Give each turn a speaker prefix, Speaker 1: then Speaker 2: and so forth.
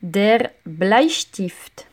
Speaker 1: Der Bleistift.